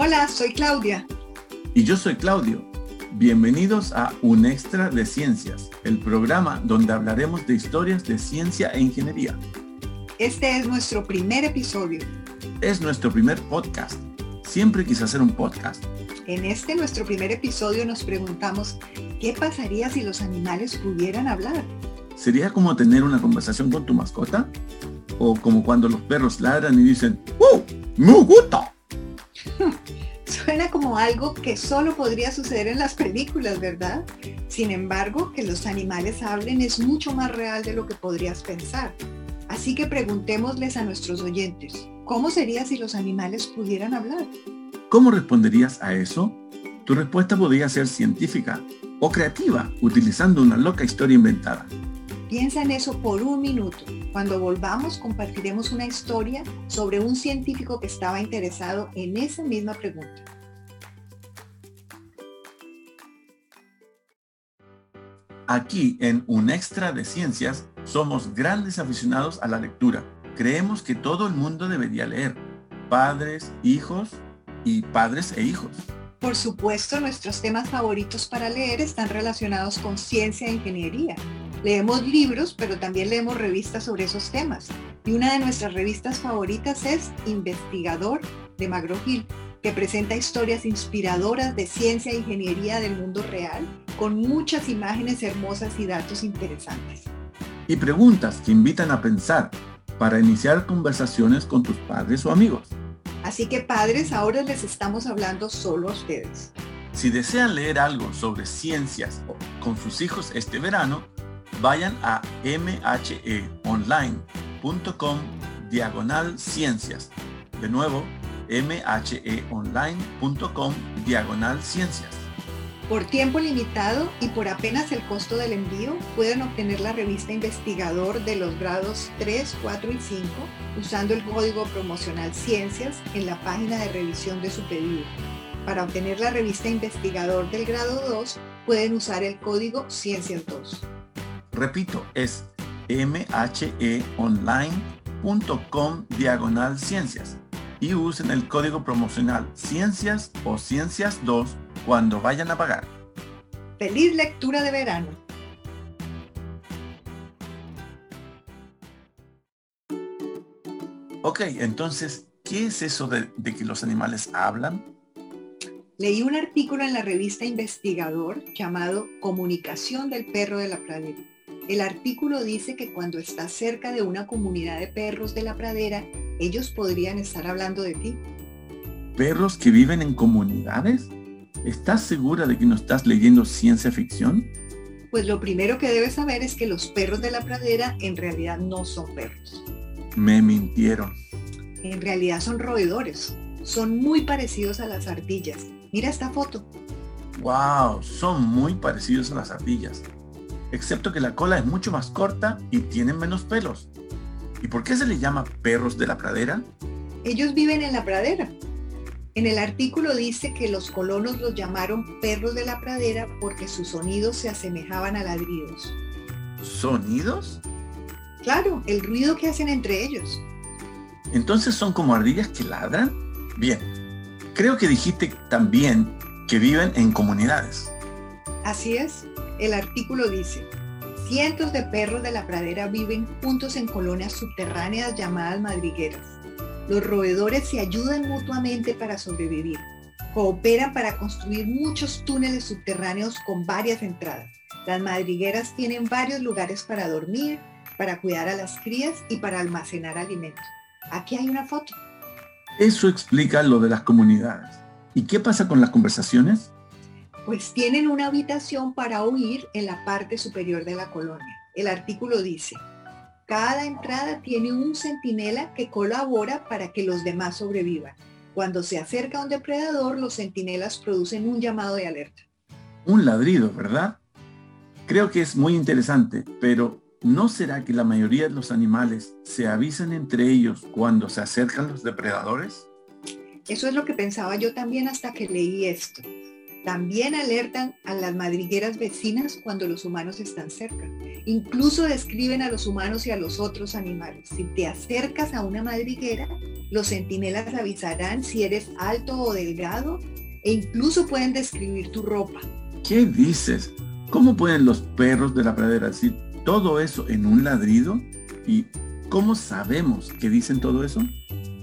Hola, soy Claudia. Y yo soy Claudio. Bienvenidos a Un Extra de Ciencias, el programa donde hablaremos de historias de ciencia e ingeniería. Este es nuestro primer episodio. Es nuestro primer podcast. Siempre quise hacer un podcast. En este nuestro primer episodio nos preguntamos, ¿qué pasaría si los animales pudieran hablar? ¿Sería como tener una conversación con tu mascota? ¿O como cuando los perros ladran y dicen, ¡Wow! ¡Me gusta! Como algo que solo podría suceder en las películas, ¿verdad? Sin embargo, que los animales hablen es mucho más real de lo que podrías pensar. Así que preguntémosles a nuestros oyentes, ¿cómo sería si los animales pudieran hablar? ¿Cómo responderías a eso? Tu respuesta podría ser científica o creativa, utilizando una loca historia inventada. Piensa en eso por un minuto. Cuando volvamos compartiremos una historia sobre un científico que estaba interesado en esa misma pregunta. Aquí en Un Extra de Ciencias somos grandes aficionados a la lectura. Creemos que todo el mundo debería leer. Padres, hijos y padres e hijos. Por supuesto, nuestros temas favoritos para leer están relacionados con ciencia e ingeniería. Leemos libros, pero también leemos revistas sobre esos temas. Y una de nuestras revistas favoritas es Investigador de McGraw-Hill, que presenta historias inspiradoras de ciencia e ingeniería del mundo real, con muchas imágenes hermosas y datos interesantes. Y preguntas que invitan a pensar para iniciar conversaciones con tus padres o amigos. Así que padres, ahora les estamos hablando solo a ustedes. Si desean leer algo sobre ciencias con sus hijos este verano, vayan a mheonline.com diagonal ciencias. De nuevo, mheonline.com diagonal ciencias. Por tiempo limitado y por apenas el costo del envío, pueden obtener la revista Investigador de los grados 3, 4 y 5 usando el código promocional Ciencias en la página de revisión de su pedido. Para obtener la revista Investigador del grado 2, pueden usar el código Ciencias 2. Repito, es mheonline.com diagonal ciencias y usen el código promocional Ciencias o Ciencias 2 cuando vayan a pagar. ¡Feliz lectura de verano! Ok, entonces, ¿qué es eso de, de que los animales hablan? Leí un artículo en la revista Investigador llamado Comunicación del perro de la pradera el artículo dice que cuando estás cerca de una comunidad de perros de la pradera, ellos podrían estar hablando de ti. ¿Perros que viven en comunidades? ¿Estás segura de que no estás leyendo ciencia ficción? Pues lo primero que debes saber es que los perros de la pradera en realidad no son perros. Me mintieron. En realidad son roedores. Son muy parecidos a las ardillas. Mira esta foto. ¡Wow! Son muy parecidos a las ardillas excepto que la cola es mucho más corta y tienen menos pelos. ¿Y por qué se les llama perros de la pradera? Ellos viven en la pradera. En el artículo dice que los colonos los llamaron perros de la pradera porque sus sonidos se asemejaban a ladridos. ¿Sonidos? Claro, el ruido que hacen entre ellos. Entonces son como ardillas que ladran. Bien, creo que dijiste también que viven en comunidades. Así es. El artículo dice, cientos de perros de la pradera viven juntos en colonias subterráneas llamadas madrigueras. Los roedores se ayudan mutuamente para sobrevivir. Cooperan para construir muchos túneles subterráneos con varias entradas. Las madrigueras tienen varios lugares para dormir, para cuidar a las crías y para almacenar alimentos. Aquí hay una foto. Eso explica lo de las comunidades. ¿Y qué pasa con las conversaciones? pues tienen una habitación para oír en la parte superior de la colonia. El artículo dice, cada entrada tiene un centinela que colabora para que los demás sobrevivan. Cuando se acerca un depredador, los centinelas producen un llamado de alerta. Un ladrido, ¿verdad? Creo que es muy interesante, pero ¿no será que la mayoría de los animales se avisan entre ellos cuando se acercan los depredadores? Eso es lo que pensaba yo también hasta que leí esto. También alertan a las madrigueras vecinas cuando los humanos están cerca. Incluso describen a los humanos y a los otros animales. Si te acercas a una madriguera, Los centinelas avisarán si eres alto o delgado e incluso pueden describir tu ropa. ¿Qué dices? ¿Cómo pueden los perros de la pradera decir todo eso en un ladrido? ¿Y cómo sabemos que dicen todo eso?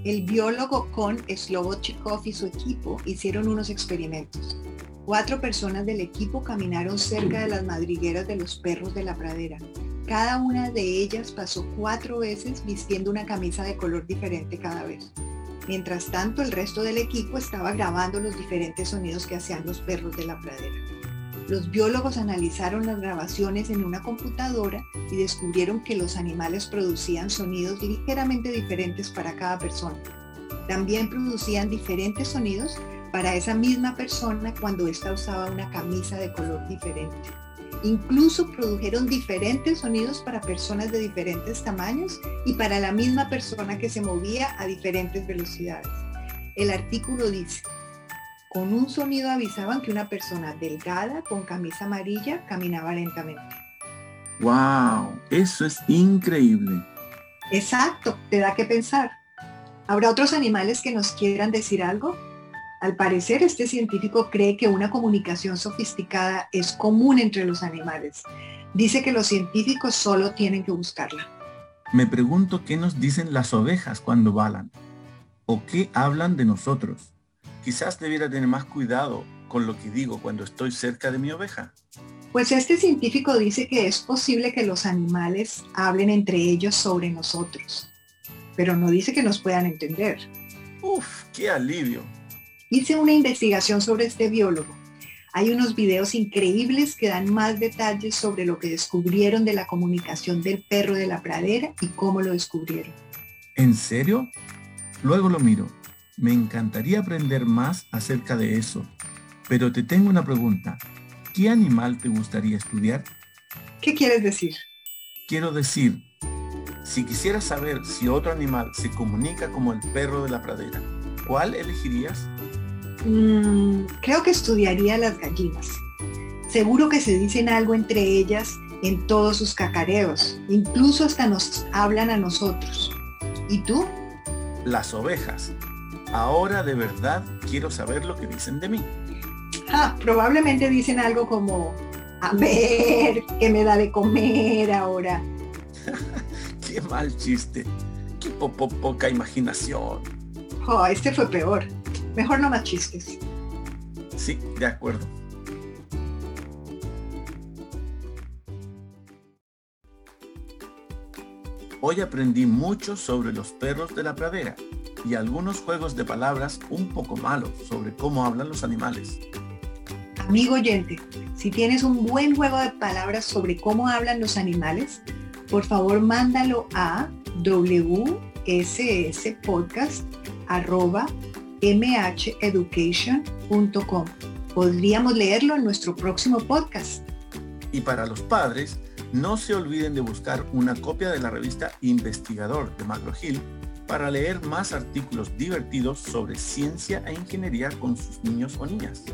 El biólogo Kon Slobochikov y su equipo hicieron unos experimentos. Cuatro personas del equipo caminaron cerca de las madrigueras de los perros de la pradera. Cada una de ellas pasó cuatro veces vistiendo una camisa de color diferente cada vez. Mientras tanto, el resto del equipo estaba grabando los diferentes sonidos que hacían los perros de la pradera. Los biólogos analizaron las grabaciones en una computadora y descubrieron que los animales producían sonidos ligeramente diferentes para cada persona. También producían diferentes sonidos para esa misma persona cuando ésta usaba una camisa de color diferente. Incluso produjeron diferentes sonidos para personas de diferentes tamaños y para la misma persona que se movía a diferentes velocidades. El artículo dice, con un sonido avisaban que una persona delgada con camisa amarilla caminaba lentamente. ¡Wow! Eso es increíble. Exacto, te da que pensar. ¿Habrá otros animales que nos quieran decir algo? Al parecer, este científico cree que una comunicación sofisticada es común entre los animales. Dice que los científicos solo tienen que buscarla. Me pregunto qué nos dicen las ovejas cuando balan o qué hablan de nosotros. Quizás debiera tener más cuidado con lo que digo cuando estoy cerca de mi oveja. Pues este científico dice que es posible que los animales hablen entre ellos sobre nosotros, pero no dice que nos puedan entender. Uf, qué alivio. Hice una investigación sobre este biólogo. Hay unos videos increíbles que dan más detalles sobre lo que descubrieron de la comunicación del perro de la pradera y cómo lo descubrieron. ¿En serio? Luego lo miro. Me encantaría aprender más acerca de eso. Pero te tengo una pregunta. ¿Qué animal te gustaría estudiar? ¿Qué quieres decir? Quiero decir, si quisieras saber si otro animal se comunica como el perro de la pradera, ¿cuál elegirías? Mm, creo que estudiaría las gallinas. Seguro que se dicen algo entre ellas en todos sus cacareos. Incluso hasta nos hablan a nosotros. ¿Y tú? Las ovejas. Ahora de verdad quiero saber lo que dicen de mí. Ah, probablemente dicen algo como, a ver, ¿qué me da de comer ahora? Qué mal chiste. Qué poca imaginación. Oh, este fue peor. Mejor no más chistes. Sí, de acuerdo. Hoy aprendí mucho sobre los perros de la pradera y algunos juegos de palabras un poco malos sobre cómo hablan los animales. Amigo oyente, si tienes un buen juego de palabras sobre cómo hablan los animales, por favor mándalo a wsspodcast.com mheducation.com. Podríamos leerlo en nuestro próximo podcast. Y para los padres, no se olviden de buscar una copia de la revista Investigador de MacroHill para leer más artículos divertidos sobre ciencia e ingeniería con sus niños o niñas.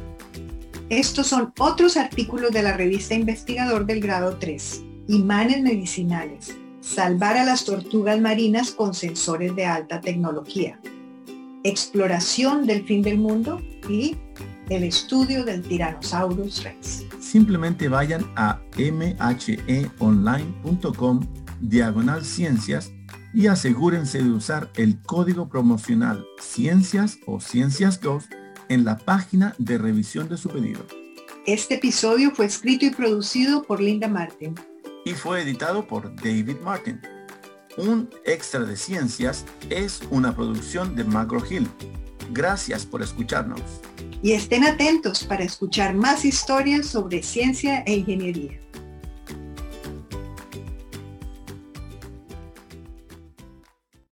Estos son otros artículos de la revista Investigador del grado 3. Imanes medicinales. Salvar a las tortugas marinas con sensores de alta tecnología exploración del fin del mundo y el estudio del Tyrannosaurus rex. Simplemente vayan a mheonline.com diagonal ciencias y asegúrense de usar el código promocional Ciencias o Ciencias 2 en la página de revisión de su pedido. Este episodio fue escrito y producido por Linda Martin. Y fue editado por David Martin. Un extra de ciencias es una producción de Macro Hill. Gracias por escucharnos. Y estén atentos para escuchar más historias sobre ciencia e ingeniería.